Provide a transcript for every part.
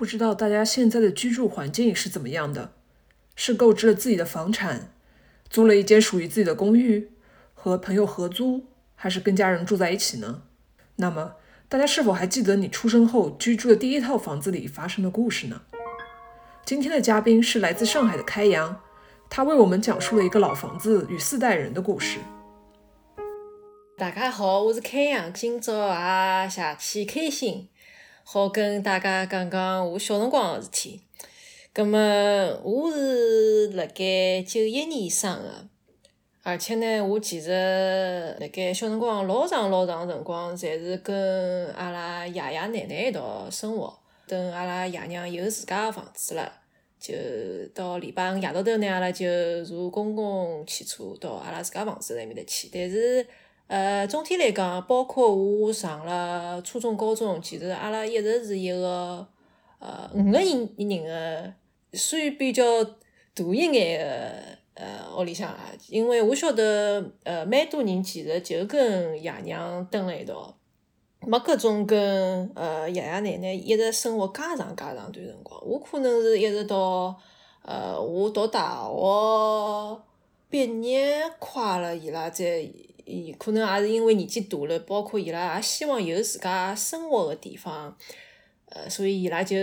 不知道大家现在的居住环境是怎么样的？是购置了自己的房产，租了一间属于自己的公寓，和朋友合租，还是跟家人住在一起呢？那么，大家是否还记得你出生后居住的第一套房子里发生的故事呢？今天的嘉宾是来自上海的开阳，他为我们讲述了一个老房子与四代人的故事。大家好，我是开阳，今朝也邪气开心。好，跟大家讲讲我小辰光个事体。葛末我是辣盖九一年生个，而且呢，我其实辣盖小辰光老长老长辰光，侪是跟阿拉爷爷奶奶一道生活。等阿拉爷娘有自家个房子了，就到礼拜五夜到头呢，阿拉就坐公共汽车到阿拉自家房子埃面搭去。但是，呃，总体来讲，包括我上了初中、高中，其实阿拉一直是一个呃五个人人个，算比较大一眼个呃屋里向啦，因为我晓得呃蛮多人其实就跟爷娘蹲辣一道，没搿种跟呃爷爷奶奶一直生活介长介长段辰光。我可能是一直到呃我读大学毕业快了，伊拉才。伊可能也是因为年纪大了，包括伊拉也希望有自家生活个地方，呃，所以伊拉就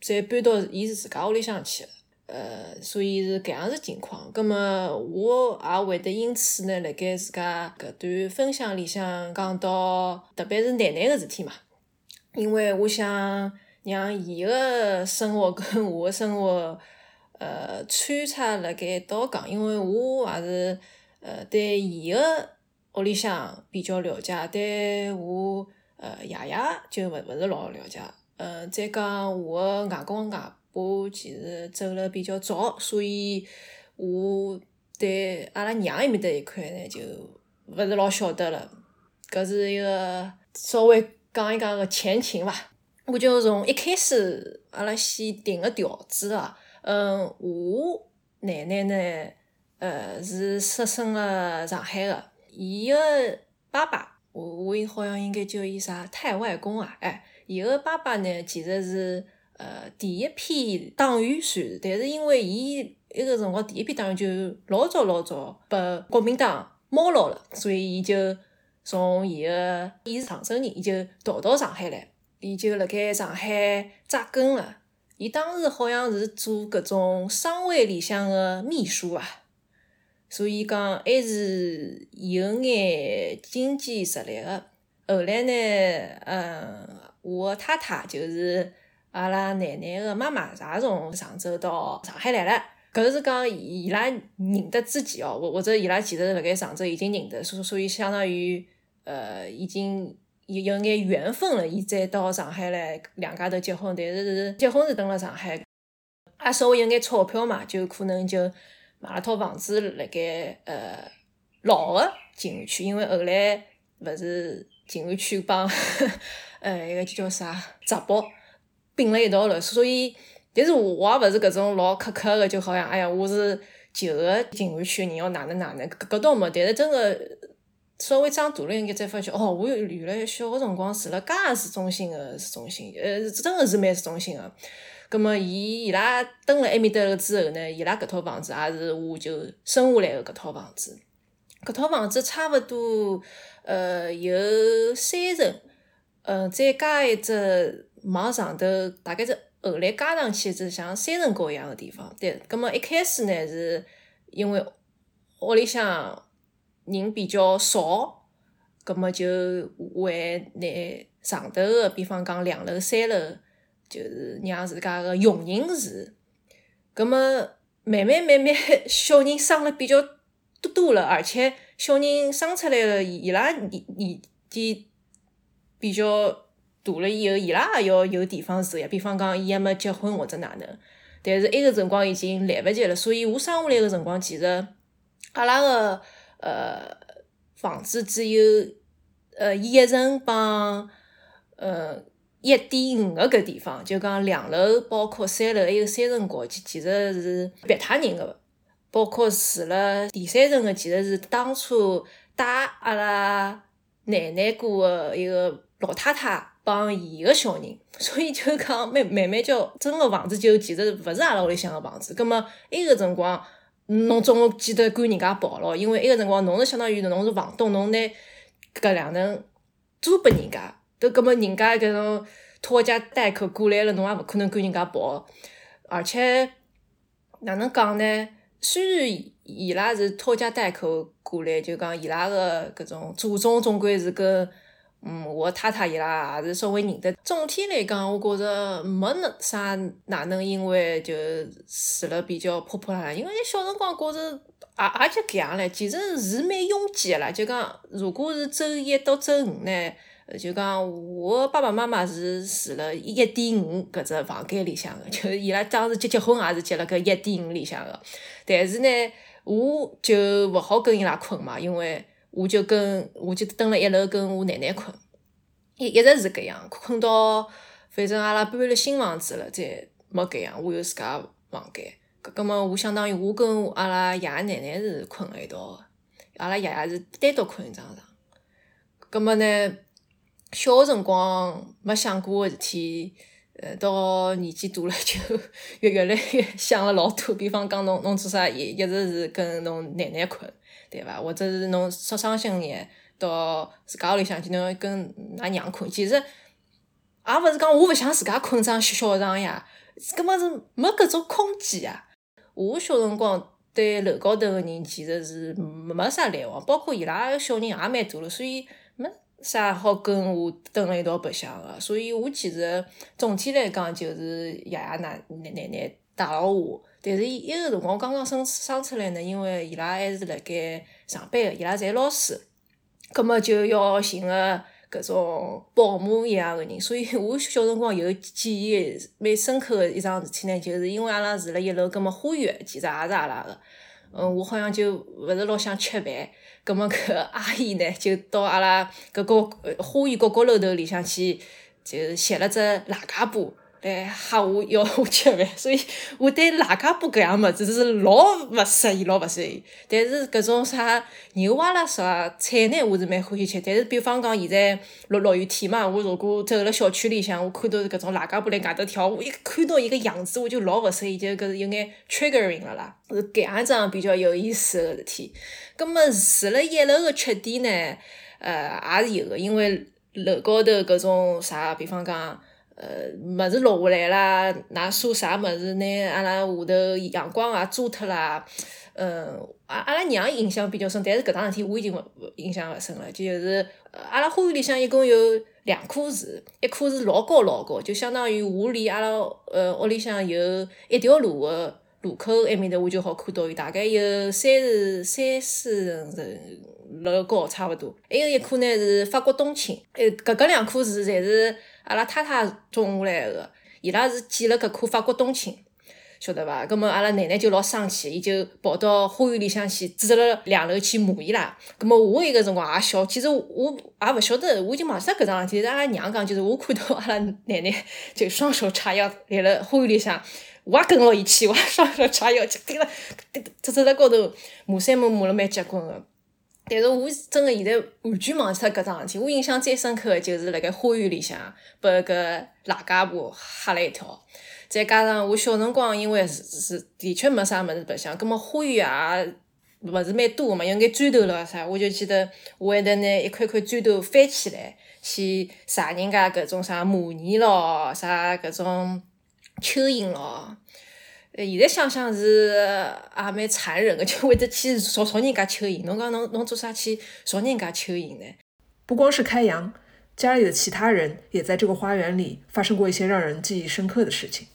再搬到伊自家屋里向去了，呃，所以是搿样子情况。葛末我也会得因此呢，辣盖自家搿段分享里向讲到，特别是奶奶个事体嘛，因为我想让伊个生活跟我个生活，呃，穿插辣盖一道讲，因为我也是。呃，对伊个屋里向比较了解，对我呃爷爷就勿勿是老了解。呃，再讲我个外公外婆其实走了比较早，所以我对阿拉娘埃面搭一块呢就勿是老晓得了。搿是一个稍微讲一讲个前情伐。我就从一开始阿拉先定个调子啊，嗯，我奶奶呢。呃，是出生了上海个，伊个爸爸，我我好像应该叫伊啥太外公啊，哎，伊个爸爸呢，其实是呃第一批党员算是，但是因为伊埃个辰光第一批党员就老早老早被国民党猫牢了，所以伊就从伊个伊是长春人，伊就逃到上海来，伊就辣盖上海扎根了。伊当时好像是做搿种商会里向个秘书啊。所以讲还是有眼经济实力个。后来呢，嗯，我太太就是阿拉奶奶个妈妈，也从常州到上海来了。搿是讲伊拉认得之前哦，或或者伊拉其实辣盖常州已经认得，所所以相当于呃已经有有眼缘分了，伊再到上海来两家头结婚，但是是结婚是蹲辣上海，也稍微有眼钞票嘛，就可能就。买了套房子，辣盖呃老个静安区，因为后来勿是静安区帮 呃一个叫啥闸北并了一道了，所以但是我也勿是搿种老苛刻个，就好像哎呀我是旧个静安区人要哪能哪能，搿搿倒没，但是真个稍微长大了一眼才发觉，哦，我原来小个辰光住了介市中心个市中心，呃，真个是蛮市中心个。葛末伊伊拉蹲辣埃面搭了之后呢，伊拉搿套房子也是我就生下来个搿套房子。搿套房子差勿多呃有三层，呃再加一只往上头，大概是后来加上去一只像三层高一样个地方。对，葛末一开始呢是因为屋里向人比较少，葛么就会拿上头个，比方讲两楼、三楼。就是让自家个佣人住，葛么慢慢慢慢小人生了比较多多了，而且小人生出来了，伊拉年年纪比较大了以后，伊拉也要有地方住呀。比方讲，伊还没结婚或者哪能，但是埃个辰光已经来勿及了。所以我生下来个辰光，其实阿拉个呃房子只有呃一层帮呃。一点五个搿地方，就讲两楼，包括三楼，还有三层高，其其实是别他人个，包括住了第三层个，其实是当初带阿拉奶奶过个一个老太太帮伊个小人，所以就讲慢慢慢叫整个房子就其实勿是阿拉屋里向个房子。葛末埃个辰光，侬总记得管人家跑咯，因为埃个辰光侬是相当于侬是房东，侬拿搿两层租拨人家，都葛末人家搿种拖家带口过来了，侬也勿可能管人家跑，而且哪能讲呢？虽然伊拉是拖家带口过来，就讲伊拉个搿种祖宗总归是跟嗯我太太伊拉也是稍微认得。总体来讲，我觉着没那啥哪能，因为就住了比较破破烂烂。因为小辰光觉着也也就搿样唻，其实是蛮拥挤个啦。就讲如果是周一到周五呢？就讲我爸爸妈妈是住了一点五搿只房间里向个，就伊拉当时结结婚也是结了搿一点五里向个。但是呢，我就勿好跟伊拉困嘛，因为我就跟我就蹲辣一楼跟我奶奶困，一一直是搿样，困到反正阿拉搬了新房子了，再没搿样，我有自家房间。搿葛末我相当于我跟阿拉爷爷奶奶是困辣一道个，阿拉爷爷是单独困一张床。搿么呢？小个辰光没想过个事体，呃，到年纪大了就越 越来越想了老多。比方讲，侬侬做啥一一直是跟侬奶奶困，对伐？或者是侬稍伤心眼到自家屋里向去，侬跟㑚娘困。其实也勿是讲我勿想自家困张小床呀，根本是没搿种空间呀。我小辰光对楼高头个人其实是没啥来往，包括伊拉小人也蛮大了，所以没。啥好跟我蹲辣一道白相个，所以我其实总体来讲就是爷爷奶奶奶奶带牢我。但是伊个辰光刚刚生生出来呢，因为伊拉还是辣盖上班个，伊拉侪老师，葛末就要寻个搿种保姆一样个人。所以我小辰光有记忆蛮深刻个一桩事体呢，就是因为阿拉住辣一楼，葛末花园其实也是阿拉个。嗯，我好像就勿是老想吃饭。葛末搿阿姨呢，就到阿拉搿个花园角角楼头里向去，就歇了只赖家布。来吓我要我吃饭，所以我对辣家布搿样物事是老勿适意，老勿适意。但是搿种啥牛蛙啦啥菜呢，我是蛮欢喜吃。但是比方讲现在落落雨天嘛，我如果走辣小区里向，我看到搿种辣家布辣外头跳，我一看到伊个样子，我就老勿适意，就搿是有眼 triggering 了啦。是搿样一桩比较有意思个事体。葛末住辣一楼个缺点呢，呃，也是有个，因为楼高头搿种啥，比方讲。呃，物事落下来啦，㑚说啥物事，拿阿拉下头阳光也遮脱啦。嗯，阿阿拉娘印象比较深，但是搿桩事体我已经勿印象勿深了。就是阿拉花园里向一共有两棵树，一棵是老高老高，就相当于我离阿拉呃屋里向有一条路个路口埃面头，我就好看到伊，大概有三十三四层楼高差勿多。还有一棵呢是法国冬青，呃，搿搿两棵树侪是。阿拉太太种下来个，伊拉是捡了搿棵法国冬青，晓得伐？葛末阿拉奶奶就老生气，伊就跑到花园里向去，指了两楼去骂伊拉。葛末我伊个辰光也小，其实我也勿晓得，我已经忘记搿桩事体。阿拉娘讲，就是我看到阿拉奶奶就双手叉腰立辣花园里向，我也跟牢伊去，我也双手叉腰就盯了，走走辣高头骂三骂骂了蛮结棍个。但是我真个现在完全忘记脱搿桩事体。我印象最深刻个就是辣盖花园里向被搿老家婆吓了一跳。再加上我小辰光，因为是是的确没啥物事白相，葛末花园也勿是蛮多个嘛，有眼砖头了啥，我就记得我还得拿一块块砖头翻起来去撒人家搿种啥蚂蚁咯，啥搿种蚯蚓咯。呃，现在想想是也蛮残忍个，就会得去朝朝人家蚯蚓。侬讲侬侬做啥去朝人家蚯蚓呢？不光是开阳，家里的其他人也在这个花园里发生过一些让人记忆深刻的事情。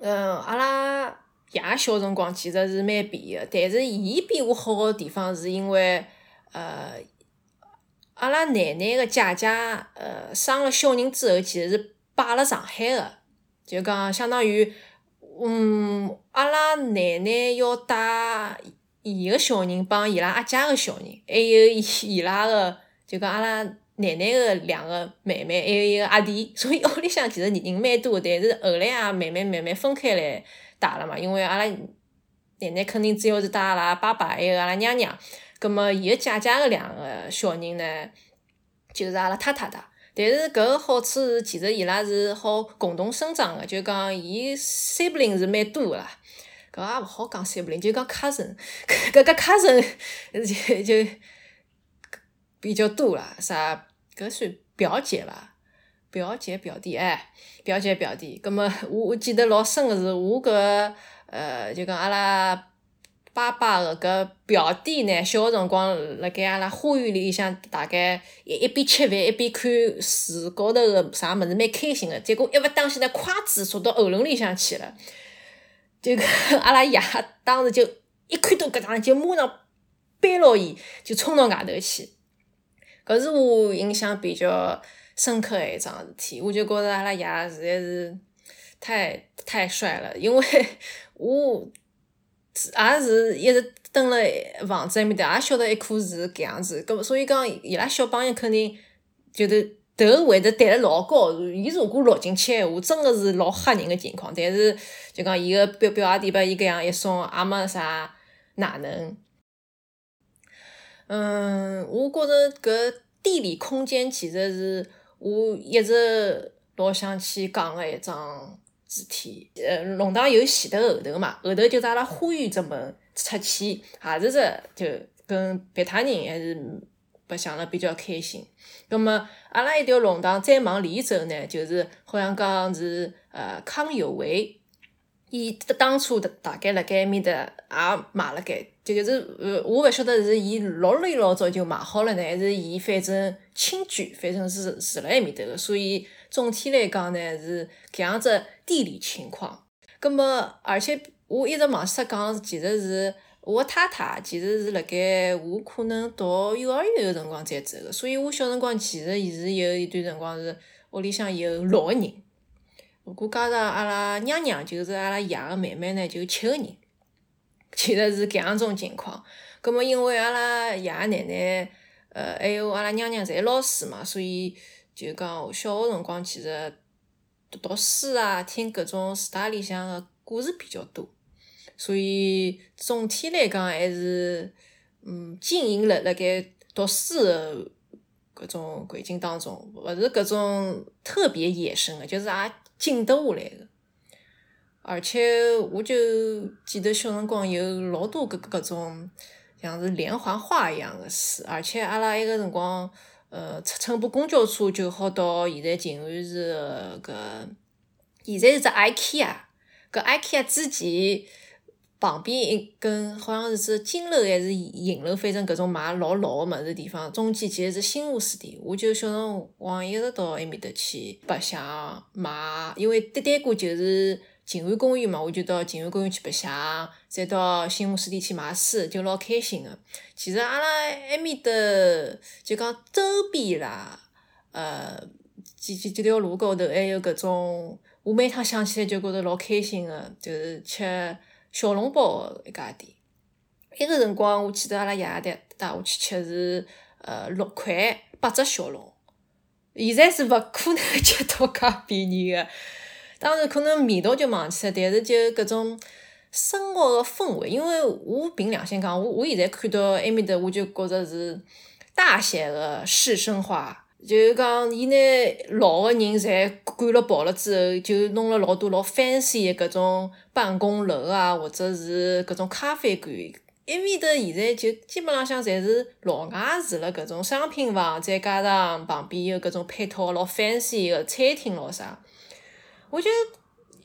嗯，阿拉爷小辰光其实是蛮皮个，但是伊比我好个地方是因为，呃，阿拉奶奶个姐姐，呃，生了小人之后其实是摆辣上海个，就讲相当于。嗯，阿拉奶奶要带伊个小人帮伊拉阿姐个小人，还有伊 伊拉个，就讲阿拉奶奶个两个妹妹，还有一个阿弟，所以屋里向其实人蛮多，但是后来也慢慢慢慢分开来带了嘛，因为阿拉奶奶肯定主要是带阿拉爸爸还有阿拉娘娘，葛末伊个姐姐个两个小人呢，就是阿拉太太带。但是搿个好处是，其实伊拉是好共同生长的，就讲伊 sibling 是蛮多个啦。搿也勿好讲 sibling，就讲 cousin，搿搿 cousin 就就比较多啦。啥？搿算表姐伐？表姐表弟哎，表姐表弟。葛末我我记得老深个是，我搿呃就讲阿拉。爸爸的搿表弟呢，小个辰光辣盖阿拉花园里向，大概一一边吃饭一边看树高头个啥物事，蛮开心个。结果一勿当心，呢筷子戳到喉咙里向去了。就搿 阿拉爷当时就一看到搿桩，就马上背牢伊，就冲到外头去。搿是我印象比较深刻个一桩事体。我就觉着阿拉爷实在是太太帅了，因为我。也是一直蹲辣房子埃面搭，也晓得一棵树搿样子，搿所以讲伊拉小朋友肯定就是头会得抬了老高。伊如果落进去闲话，真个是老吓人个情况。但是就讲伊个表表阿弟把伊搿样一送，也没啥哪能。嗯，我觉着搿地理空间其实是我一直老想去讲个一桩。事体，呃，弄堂有前头后头嘛，后头就是阿拉花园只门出去，也是只就跟别他人还是白相了比较开心。葛末阿拉一条弄堂再往里走呢，就是好像讲是呃康有为，伊当初大概辣盖埃面搭也买了盖，就是呃我勿晓得是伊老里老早就买好了呢，还是伊反正亲眷，反正是住辣埃面搭个，所以。总体来讲呢，是搿样子地理情况。葛末，而且我一直忘记讲，其实是我太太，其实是辣盖我可能读幼儿园个辰光才走个。所以我小辰光其实也是有一段辰光是屋里向有六个人。如果加上阿拉娘娘，就是阿拉爷个妹妹呢，就七个人。其实是搿样种情况。葛末因为阿拉爷奶奶，呃，还有阿拉娘娘侪老师嘛，所以。就讲小学辰光，其实读读书啊，听搿种书台里向个故事比较多，所以总体来讲还是嗯经营辣辣盖读书个搿种环境当中，勿是搿种特别野生个，就是也静得下来个。而且我就记得小辰光有老多搿搿种像是连环画一样个书，而且阿拉埃个辰光。呃，乘乘部公交车就好到现在静安寺搿，现在是只 IKEA，搿 IKEA 之前旁边一根好像是只金楼还是银楼，反正搿种卖老老个物事地方，中间其实是新华书店，我就小辰光一直到埃面搭去白相买，因为对对过就是。静安公园嘛，我就到静安公园去白相，再到新华书店去买书，就老开心个。其实阿拉埃面搭就讲周边啦，呃，几几几条路高头还有搿种，我每趟想起来就觉着老开心个，就是吃小笼包一家店。埃个辰光我记得阿拉爷爷带带我去吃是呃六块八只小笼，现在是勿可能吃到介便宜个。当然可能味道就忘记了，但是就搿种生活个氛围，因为我凭良心讲，我我现在看到埃面搭，我就觉着是大写个市生化，就是讲伊拿老个人侪赶了跑了之后，就弄了老多老 fancy 个搿种办公楼啊，或者是搿种咖啡馆，埃面搭现在就基本浪向侪是老外住了搿种商品房，再加上旁边有搿种配套老 fancy 个餐厅咯啥。我就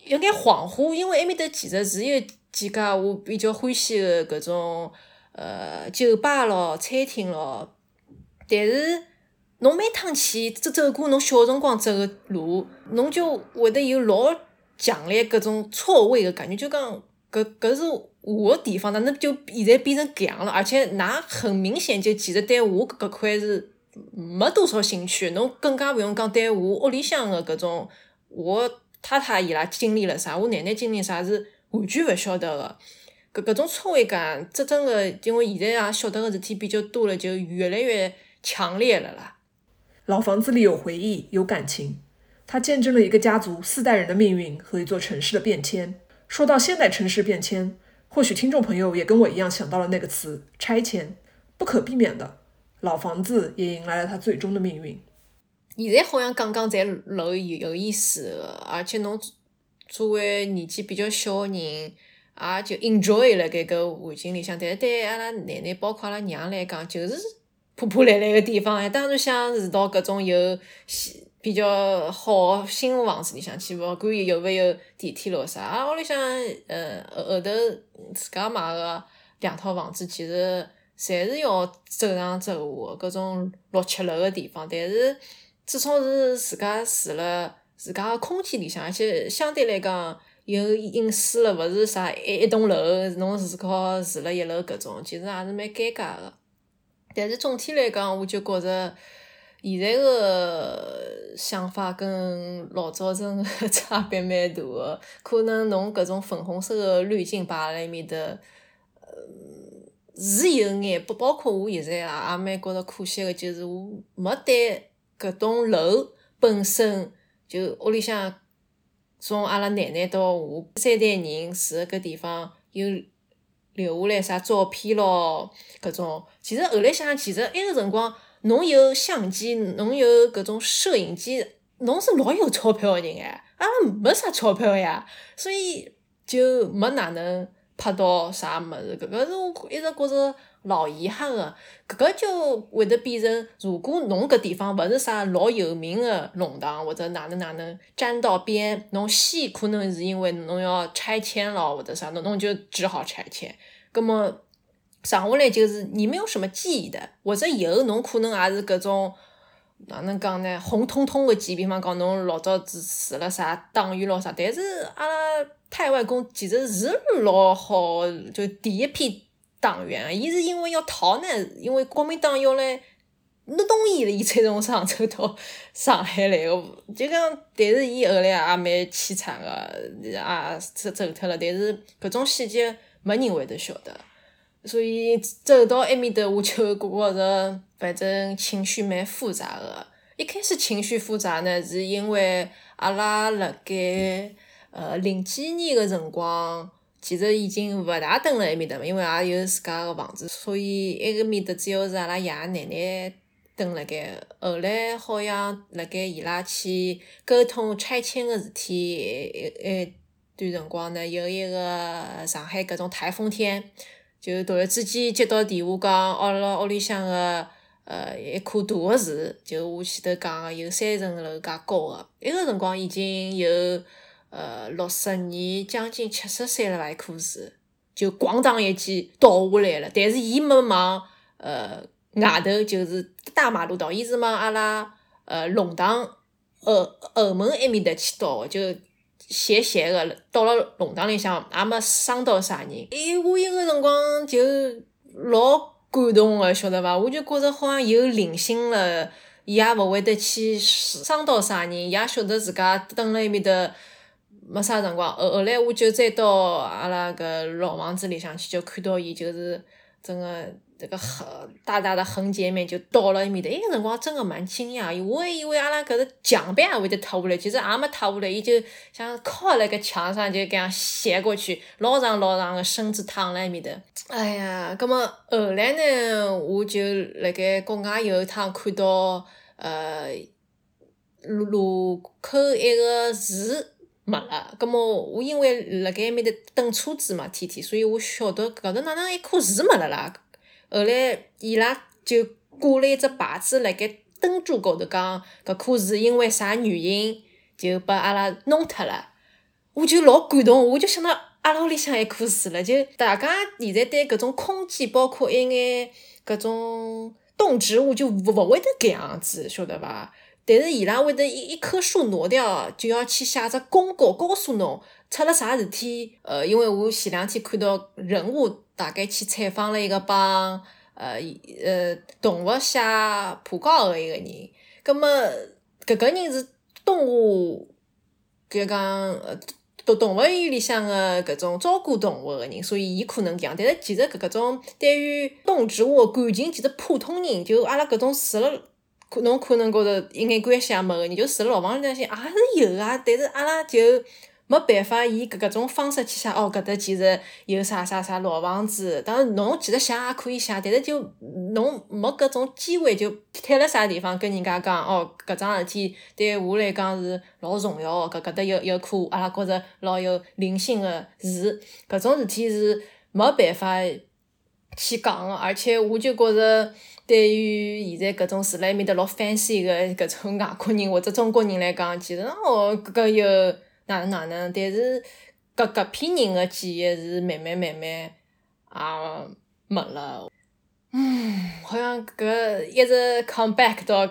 有眼恍惚，因为埃面搭其实是有几家我比较欢喜的搿种呃酒吧咯、餐厅咯，但是侬每趟去走走过侬小辰光走个路，侬就会得有老强烈搿种错位的感觉，就讲搿搿是我个地方，哪能就现在变成搿样了？而且㑚很明显就其实对我搿块是没多少兴趣，侬更加勿用讲对我屋里向的搿种我。太太伊拉经历了啥？我奶奶经历啥是完全勿晓得个。搿搿种错位感，这真正个，因为现在也晓得个事体比较多了，就越来越强烈了啦。老房子里有回忆，有感情，它见证了一个家族四代人的命运和一座城市的变迁。说到现代城市变迁，或许听众朋友也跟我一样想到了那个词——拆迁。不可避免的，老房子也迎来了它最终的命运。现在好像讲讲侪老有意思个，而且侬作为年纪比较小个人，也就 enjoy 辣盖搿环境里向。但是对阿拉奶奶，包括阿拉娘来讲，就是破破烂烂个地方。当然想住到搿种有比较好个新房子里向去，勿管伊有勿有电梯咯啥。阿拉屋里向，呃后头自家买个两套房子，其实侪是要走上走下个，搿种六七楼个地方。但是至少是自家住辣自家个空间里向，而且相对来讲有隐私了，勿是啥一一栋楼侬自靠住辣一楼搿种，其实也是蛮尴尬个。但是总体来讲，我就觉着。现在个想法跟老早真个差别蛮大个，可能侬搿种粉红色个滤镜摆辣埃面搭，呃，是有眼不包括我现在也也蛮觉着可惜个，就是我没对搿栋楼本身就屋里向从阿拉奶奶到我三代人住个搿地方有留下来啥照片咯，搿种，其实后来想，其实埃个辰光。侬有相机，侬有搿种摄影机，侬是老有钞票个人哎，阿拉没啥钞票呀，所以就没哪能拍到啥物事。搿个是我一直觉着老遗憾个，搿个就会得变成，如果侬搿地方勿是啥老有名个弄堂，或者哪能哪能沾到边，侬先可能是因为侬要拆迁咯，或者啥，侬侬就只好拆迁，葛末。剩下来就是你没有什么记忆的，或者以后侬可能也是搿种哪能讲呢？红彤彤个记，比方讲侬老早子住了啥党员咯啥，但是阿拉太外公其实是老好，就第一批党员，伊是因为要逃呢，因为国民党要来拿东伊了，伊才从上走到 上海来个，就讲，但是伊后来也蛮凄惨个，也走走脱了，但是搿种细节没人会得晓得。所以走到埃面搭，我就觉着反正情绪蛮复杂个。一开始情绪复杂呢，是因为阿拉辣盖呃零几年个辰光，其实已经勿大蹲辣埃面搭嘛，因为也有自家个房子，所以埃个面搭主要是阿拉爷爷奶奶蹲辣盖。后来好像辣盖伊拉去沟通拆迁个事体一段辰光呢，有一个上海搿种台风天。就突然之间接到电话，讲阿拉屋里向个呃一棵大个树，就我前头讲个有三层楼介高个，埃个辰光已经有呃六十年，将近七十岁了伐？一棵树就咣当一记倒下来了，但是伊没往呃外头，就是大马路倒，伊是往阿拉呃弄堂后后门埃面搭去倒个，就。斜斜个，到了弄堂里向也没伤到啥人。哎，我一个辰光就老感动个，晓得伐？我就觉着好像有灵性了，伊也勿会得去伤到啥人，伊也晓得自家蹲辣埃面搭没啥辰光。后后来我就再到阿拉搿老房子里向去，就看到伊就是真个。这个横大大的横截面就倒了埃面搭，埃个辰光真个蛮惊讶，我还以为阿拉搿个墙壁也会得塌下来，其实也没塌下来，伊就像靠辣盖墙上就搿样斜过去，老长老长个身子躺辣埃面搭。哎呀，葛末后来呢，我就辣盖国外有一趟看到，呃，路路口一个树没了，葛末我因为辣盖埃面搭等车子嘛，天天，所以我晓得搿头哪能一棵树没了啦。后来伊拉就挂了一只牌子辣盖灯柱高头，讲搿棵树因为啥原因就把阿拉弄脱了。我就老感动，我就想到阿拉屋里向一棵树了。就大家现在对搿种空间，包括一眼搿种动植物，就勿勿会得搿样子，晓得伐？但是伊拉会得一一棵树挪掉，就要去写只公告，告诉侬出了啥事体。呃，因为我前两天看到人物。大概去采访了一个帮呃呃动物写讣告的一个人，葛么搿个人是动物，就讲呃动动物园里向的搿种照顾动物的人，所以伊可能讲，但是其实搿种对于动植物感情，其实普通人就阿拉搿种住了，可侬可能觉着一眼关系也没个人，就住了老房里向也是有啊，但是阿拉就没办法以搿搿种方式去写哦，搿搭其实有啥啥啥老房子。当然，侬其实写也可以写，但是就侬没搿种机会，就贴辣啥地方跟人家讲哦，搿桩事体对我来讲是老重要个。搿搿搭有有棵阿拉觉着老有灵性个树，搿种事体是没办法去讲个。而且我就觉着，对于现在搿种住辣埃面搭老 fancy 个搿种外国人或者中国人来讲，其实哦搿有。哪能哪能？但是搿搿批人个记忆是慢慢慢慢也没了。嗯，好像搿一直 come back 到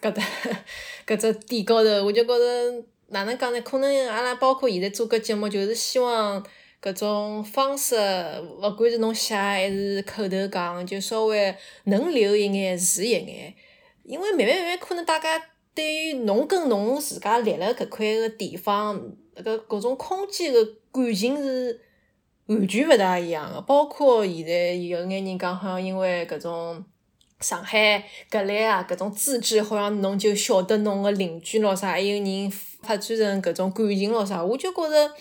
搿搭 搿只点高头，我就觉着哪能讲呢？可能阿拉包括现在做搿节目，就是希望搿种方式，勿管是侬写还是口头讲，就稍微能留一眼是一眼，因为慢慢慢慢可能大家。对于侬跟侬自家立辣搿块个地方，搿个各种空间个感情是完全勿大一样个。包括现在有眼人讲，好像因为搿种上海格力啊，搿种资质，好像侬就晓得侬个邻居咯啥，还有人发展成搿种感情咯啥。我就觉着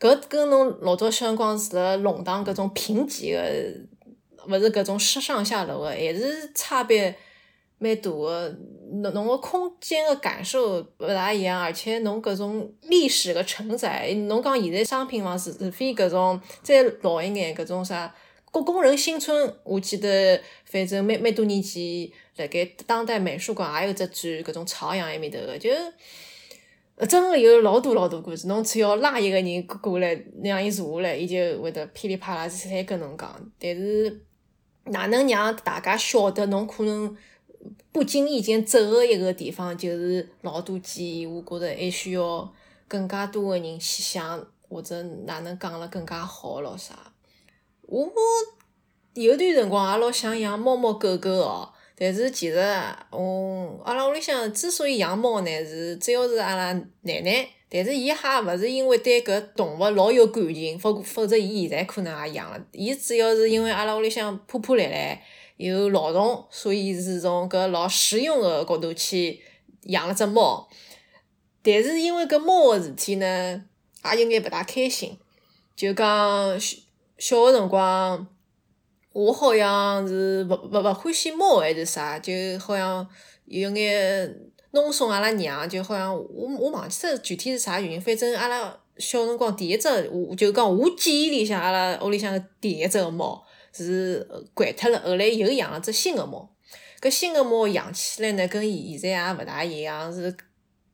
搿跟侬老早小辰光住辣弄堂搿种平级个，勿是搿种上上下楼个，还是差别。蛮大个，侬侬个空间个感受勿大一样，而且侬搿种历史个承载，侬讲现在商品房是除非搿种再老一眼，搿种啥工工人新村，我记得反正蛮蛮多年前，辣盖当代美术馆也有只展，搿种朝阳埃面头个，就真个有老多老多故事。侬只要拉一个人过来，让伊坐下来，伊就会得噼里啪啦再跟侬讲。但是哪能让大家晓得侬可能？不经意间走个一个地方，就是老多记忆。我觉着还需要更加多个人去想，或者哪能讲了更加好咯啥。我有段辰光也老想养猫猫狗狗哦，但是其实，嗯，阿拉屋里向之所以养猫呢，是主要是阿拉奶奶，但是伊哈勿是因为对搿动物老有感情，否否则伊现在可能也养了。伊主要是因为阿拉屋里向破破烂烂。有老虫，所以是从搿老实用个角度去养了只猫。但是因为搿猫个事体呢，也有眼勿大开心。就讲小小个辰光，我好像是勿勿勿欢喜猫还是啥，就好像有眼弄怂阿拉娘，就好像我我忘记脱具体是啥原因。反正阿拉小辰光第一只，我就讲我记忆里向阿拉屋里向第一只猫。是掼脱了，后来又养了只新个猫。搿新个猫养起来呢，跟现在也勿大一样，是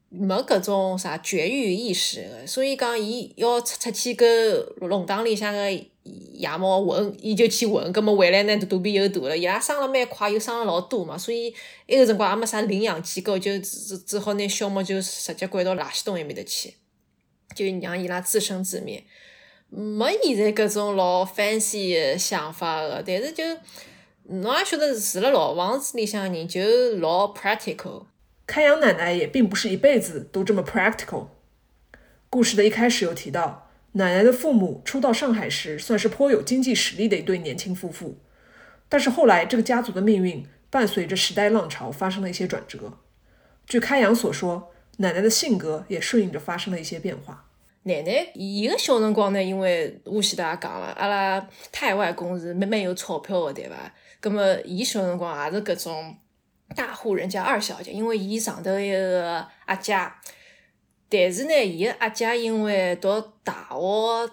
没搿种啥绝育意识个。所以讲，伊要出出去搿弄堂里向个野猫混，伊就去混。葛末回来呢，肚皮又大了，伊拉生了蛮快，又生了老多嘛。所以埃个辰光也没啥领养机构，就只只好拿小猫就直接掼到垃圾桶埃面搭去，就让伊拉自生自灭。没现在搿种老 fancy 的想法个，但是就侬也晓得住辣老房子里向人就老 practical。开阳奶奶也并不是一辈子都这么 practical。故事的一开始有提到，奶奶的父母初到上海时算是颇有经济实力的一对年轻夫妇，但是后来这个家族的命运伴随着时代浪潮发生了一些转折。据开阳所说，奶奶的性格也顺应着发生了一些变化。奶奶伊个小辰光呢，因为我前头也讲了，阿拉太外公是蛮蛮有钞票个，对伐？葛么伊小辰光也是搿种大户人家二小姐，因为伊上头一个阿姐，但是呢，伊个阿姐因为读大学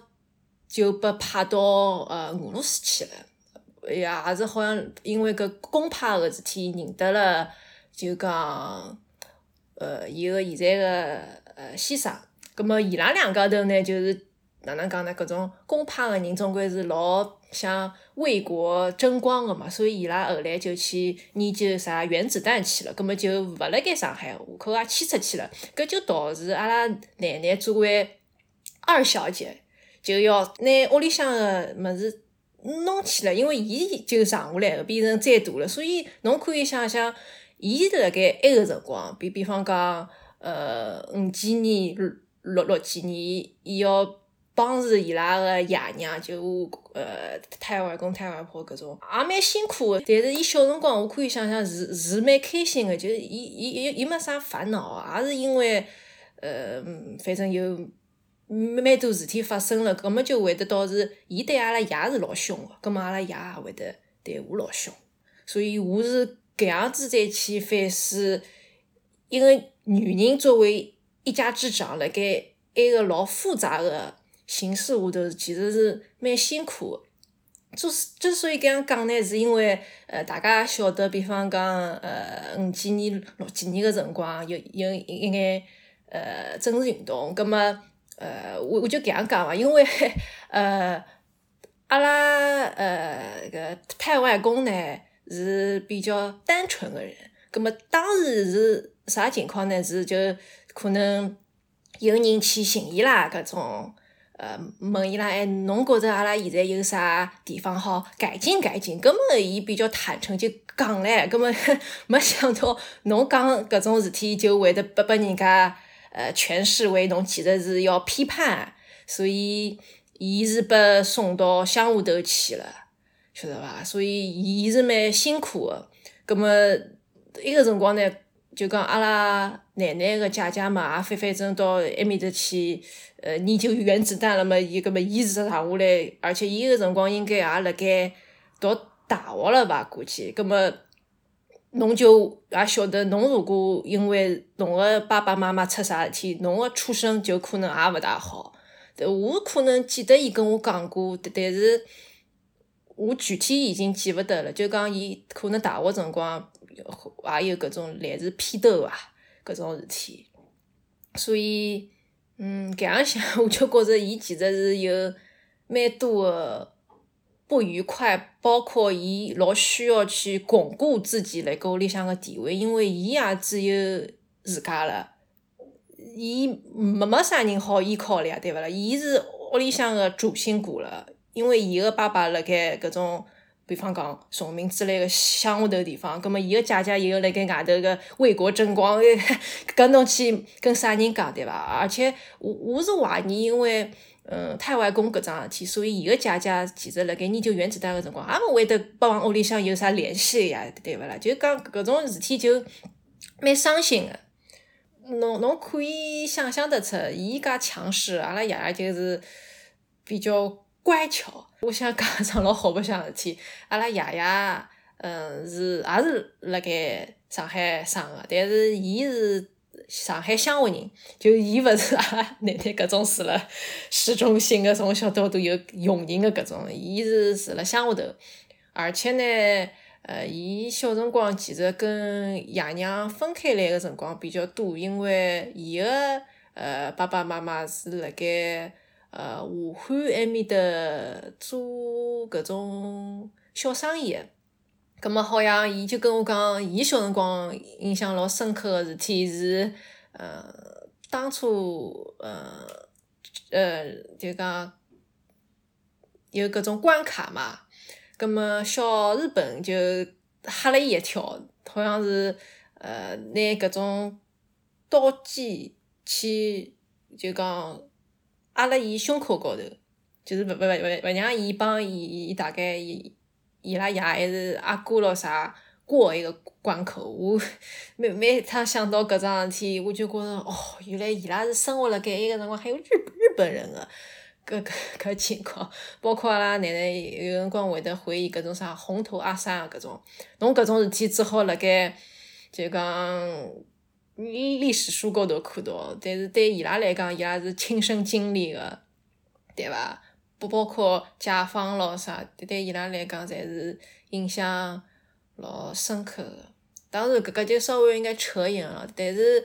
就被派到呃俄罗斯去了，也是好像因为搿公派个事体认得了，就讲呃伊个现在个呃先生。葛末伊拉两家头呢，就是哪能讲呢？搿种公派个人总归是老想为国争光个嘛，所以伊拉后来就去研究啥原子弹去了。葛末就勿辣盖上海，户口也迁出去了。搿就导致阿拉奶奶作为二小姐，就要拿屋里向个物事弄起来，因为伊就剩下来个变成再大了，所以侬可以想想，伊辣盖埃个辰光，比比方讲，呃，五几年。六六几年，伊要帮助伊拉个爷娘，就呃太外公太外婆搿种，也蛮辛苦个。但是伊小辰光，我可以想想是是蛮开心个，就是伊伊伊伊没啥烦恼，也是因为呃反正有蛮多事体发生了，葛末就会得导致伊对阿拉爷是老凶个，葛末阿拉爷也会得对我老凶，所以我是搿样子再去反思一个女人作为一家之长，辣盖埃个老复杂个形势下头，其实是蛮辛苦个。之之所以搿样讲呢，是因为呃，大家晓得，比方讲呃，五几年、六几年个辰光，有有一眼呃政治运动，葛末呃，我我就搿样讲伐，因为呃，阿拉呃个太外公呢是比较单纯个人，葛末当时是啥情况呢？是就可能有人去寻伊拉搿种。呃，问伊拉，哎，侬觉着阿拉现在有啥地方好改进改进？葛末伊比较坦诚就讲唻，葛末没想到侬讲搿种事体就会得被被人家呃诠释为侬其实是要批判，所以伊是被送到乡下头去了，晓得伐？所以伊是蛮辛苦个。葛末伊个辰光呢？就讲阿拉奶奶个姐姐嘛，也反反正到埃面搭去，呃，研究原子弹了嘛。伊搿么，伊是长下来，而且伊个辰光应该也辣盖读大学了吧？估计，搿么，侬就也晓得，侬如果因为侬个爸爸妈妈出啥事体，侬个出生就可能也勿大好。我可能记得伊跟我讲过，但是我具体已经记勿得了。就讲伊可能大学辰光。也有搿种类似批斗啊，搿种事体，所以，嗯，搿样想，我就觉着伊其实是有蛮多个不愉快，包括伊老需要去巩固自己辣盖屋里向个地位，因为伊也只有自家了，伊没没啥人好依靠了呀，对勿啦？伊是屋里向个主心骨了，因为伊个爸爸辣盖搿种。比方讲崇明之类个乡下头地方，葛末伊个姐姐又辣盖外头个为国争光，搿侬去跟啥人讲对伐？而且我我是怀疑，因为嗯太外公搿桩事体，所以伊个姐姐其实辣盖研究原子弹个辰光，也勿会得帮屋里向有啥联系呀，对勿啦？就讲搿种事体就蛮伤心个。侬侬可以想象得出，伊介强势，阿拉爷爷就是比较。乖巧，我想讲 一桩老好白相事体。阿拉爷爷，嗯，是也是辣盖上海生个，但是伊是上海乡下人，就伊勿是阿拉奶奶搿种住辣市中心个，从小到大有佣人个搿种，伊是住辣乡下头。而且呢，呃，伊小辰光其实跟爷娘分开来个辰光比较多，因为伊个呃爸爸妈妈是辣盖。呃，武汉埃面搭做搿种小生意，葛末好像伊就跟我讲，伊小辰光印象老深刻个事体是，呃，当初呃呃就讲有搿种关卡嘛，葛末小日本就吓了伊一跳，好像是呃拿搿种刀剑去就讲。压辣伊胸口高头，就是勿勿勿勿勿让伊帮伊伊大概伊伊拉爷还是阿哥咯啥过一个关口。我每每趟想到搿桩事体，我就觉着哦，原来伊拉是生活辣盖埃个辰光还有日日本人个搿搿搿情况。包括阿拉奶奶有辰光会得回忆搿种啥红头阿三啊搿种，侬搿种事体只好辣盖就讲。历史书高头看到，但是对伊拉来讲，伊拉是亲身经历个，对伐？不包括解放咯啥，对伊拉来讲，侪是印象老深刻个。当然，搿个就稍微应该扯远了。但是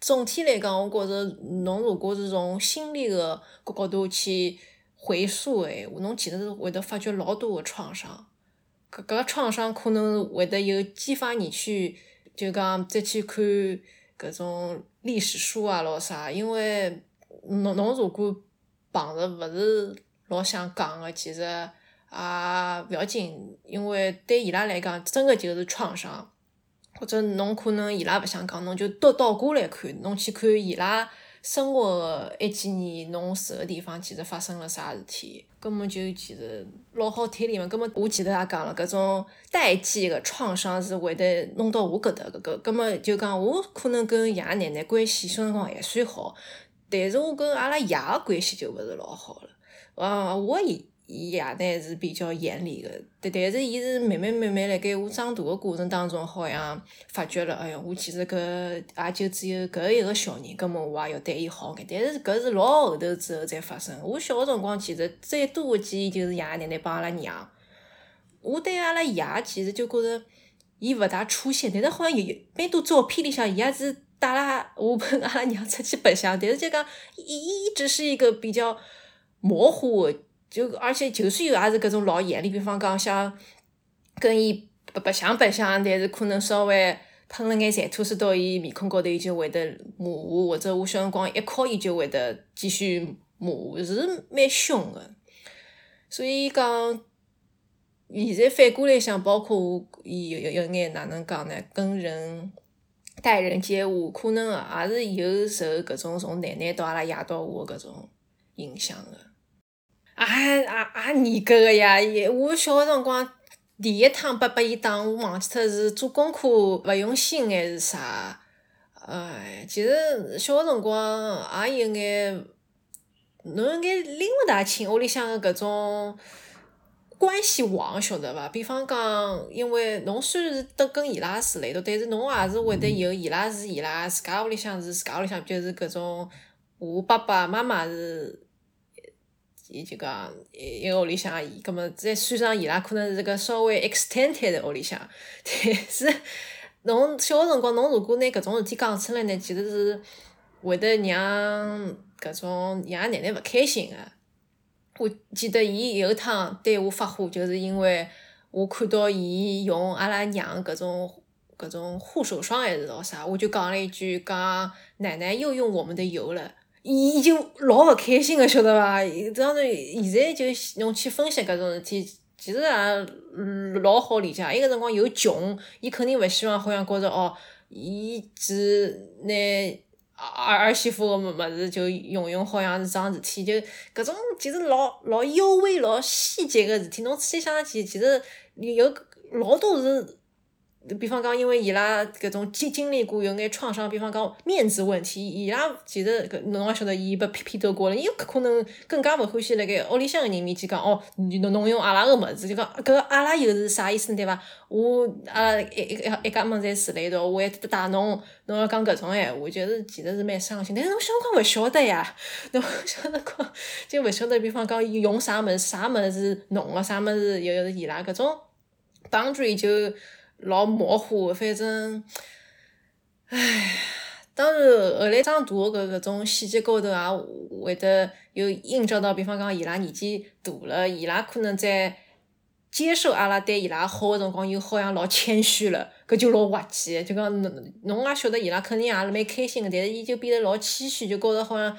总体来讲，我觉着侬如果是从心理个角角度去回溯诶，侬其实是会得发觉老多个创伤。搿个创伤可能会得有激发你去，就讲再去看。搿种历史书啊，咾啥？因为侬侬如果碰着勿是老想讲个，其实也勿要紧，因为对伊拉来讲，真个就是创伤。或者侬可能伊拉勿想讲，侬就倒倒过来看，侬去看伊拉。生活个一几年，侬住个地方其实发生了啥事体？根本就其实老好推理嘛。根本我记得也讲了，搿种代际个创伤是会得弄到我搿搭搿个。根本就讲我可能跟爷奶奶关系小辰光还算好，但是我跟阿拉爷个关系就勿是老好了。啊，我也爷爷呢是比较严厉个，但但是伊是慢慢慢慢辣盖我长大个过程当中，好像发觉了，哎哟，我其实搿也就只有搿一个小人，葛末我也要对伊好眼。但是搿是老后头之后才发生。我小个辰光其实最多个记忆就是爷爷奶奶帮阿拉娘。我对阿拉爷其实就觉着伊勿大出现，但是好像有蛮多照片里向伊也是带拉我跟阿拉娘出去白相，但是就讲一一直是一个比较模糊的，就而且就算有也是搿种老严厉，比方讲像跟伊白白相白相，但是可能稍微喷了眼馋吐水到伊面孔高头，伊就会得骂我，或者我小辰光一哭，伊就会得继续骂我，是蛮凶的，所以讲。现在反过来想，包括我有有有眼哪能讲呢？跟人待人接物，可能也是有受搿种从奶奶到阿拉爷到我搿种影响的。也也也严格个呀！我小个辰光第一趟拨拨伊打，我忘记脱是做功课勿用心还是啥？哎，其实小个辰光也有眼，侬有眼拎勿大清屋里向个搿种。关系网晓得伐？比方讲，因为侬虽然是得跟伊拉住辣一道，但是侬也是会得有伊拉是伊拉自家屋里向是自家屋里向，就是搿种我爸爸妈妈是，伊就讲一个屋里向阿姨，葛末再算上伊拉可能是个稍微 extended 的屋里向，但是侬小个辰光，侬如果拿搿种事体讲出来呢，其实是会得让搿种爷爷奶奶勿开心个。我记得伊有一趟对我发火，就是因为我看到伊用阿拉娘搿种搿种护手霜还是咾啥，我就讲了一句讲奶奶又用我们的油了，伊就老勿开心个，晓得伐？当然现在就侬去分析搿种事体，其实也老好理解。伊个辰光又穷，伊肯定勿希望好像觉着哦，伊只拿。儿儿媳妇个物物事就用用，好像是桩事体，就搿种其实老老幽微、老细节个事体，侬仔细想想，其实有老多是。比方讲，因为伊拉搿种经经历过有眼创伤，比方讲面子问题，伊拉其实搿侬也晓得，伊被批批斗过了，伊可能更加勿欢喜辣盖屋里向个人面前讲哦，侬侬用阿拉个物事，就讲搿阿拉又是啥意思对伐？我阿拉一一一家门侪住辣一道，我还得带侬，侬要讲搿种闲话，就是其实是蛮伤心。但是侬小辰光勿晓得呀，侬小辰光就勿晓得，比方讲用啥物事，啥物事是侬个，啥物事又是伊拉搿种 boundary 就。老模糊，反正，唉，当然后来长大搿搿种细节高头也会得有映照到，比方讲伊拉年纪大了，伊拉可能在接受阿拉对伊拉好个辰光，又好像老谦虚了，搿就老滑稽。就讲侬侬也晓得伊拉肯定也是蛮开心个，但是伊就变得老谦虚，就觉着好像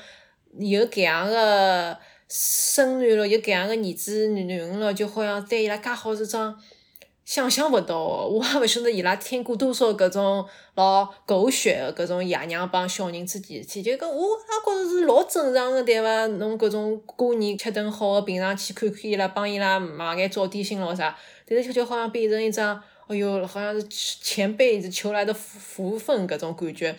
有搿样个孙女了，有搿样个儿子囡囡了，就好像对伊拉介好是桩。想象勿到，我也勿晓得伊拉听过多少搿种老狗血的搿种爷娘帮小人之间事体，就讲我也觉着是老正常的，对伐？侬搿种过年吃顿好的，平常去看看伊拉，帮伊拉买眼早点心咯啥，但是悄悄好像变成一张，哎哟，好像是前辈子求来的福福分搿种感觉，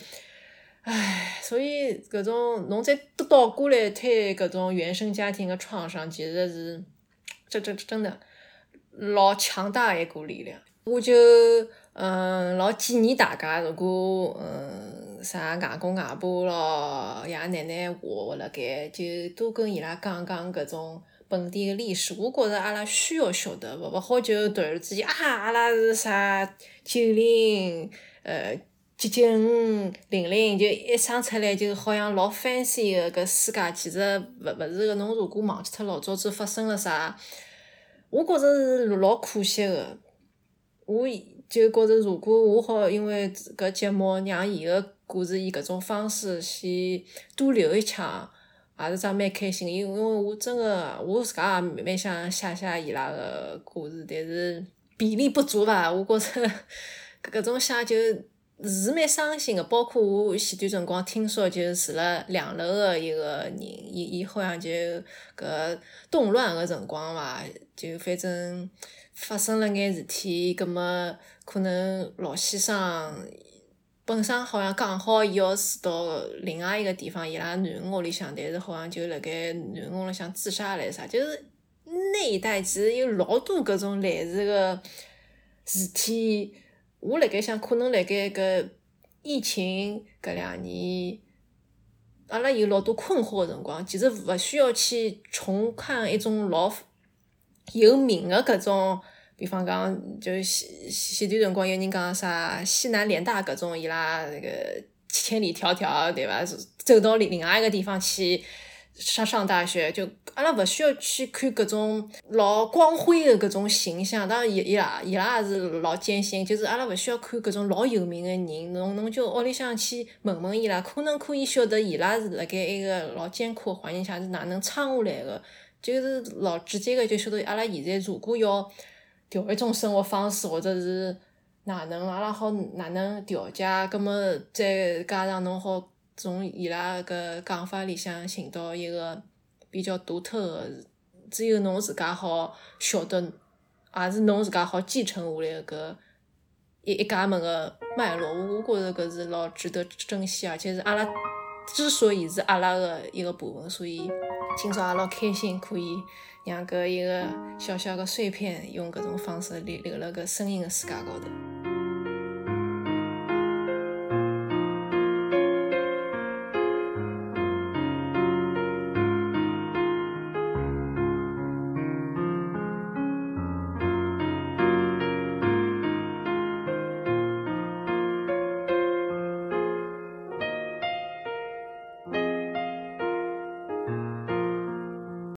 唉，所以搿种侬再倒过来推搿种原生家庭的创伤，其实是，这这真的。老强大一股力量，我就嗯老建议大家，如果嗯啥外公外婆咯、爷奶奶活活辣盖，就多跟伊拉讲讲搿种本地的历史。我觉着阿拉需要晓得，勿勿好就突然之间啊，阿拉是啥九零呃几九五零零，就一生出来就好像老 fancy 的搿世界，其实勿勿是个。侬如果忘记脱老早子发生了啥？我觉着是老可惜个，我就觉着如果我好，因为搿节目让伊个故事以搿种方式先多留一枪，也是桩蛮开心。因为因为我真个我自家也蛮想写写伊拉个故事，但是比例不足吧？我觉着搿种写就是蛮伤心个。包括我前段辰光听说，就住辣两楼个一个人，伊伊好像就搿动乱个辰光伐。就反正发生了眼事体，葛末可能老先生本身好像讲好伊要住到另外一个地方，伊拉囡恩屋里向，但是好像就辣盖囡恩屋里向自杀了啥，就是那一代其实有老多搿种类似个事体。我辣盖想，可能辣盖搿疫情搿两年，阿拉有老多困惑个辰光，其实勿需要去重看一种老有名个搿种。比方讲，就前前段辰光有人讲啥西南联大搿种伊拉那个千里迢迢对伐？走到另另外一个地方去上上大学，就阿拉勿需要去看搿种老光辉的搿种形象。当然，伊伊拉伊拉也是老艰辛，就是阿拉勿需要看搿种老有名的人，侬侬就屋里向去问问伊拉，可能可以晓得伊拉是辣盖一个老艰苦环境下是哪能撑下来的，就是老直接的就晓得阿拉现在如果要。调一种生活方式，或者是哪能，阿拉好哪能调节？葛末再加上侬好从伊拉搿讲法里向寻到一个比较独特个，只有侬自家好晓得，也是侬自家好继承下来个一一家门个脉络。我我觉着搿是老值得珍惜，而且是阿拉之所以是阿拉个一个部分，所以今朝也老开心可以。让搿一个小小的碎片，用搿种方式留留辣搿声音的世界高头。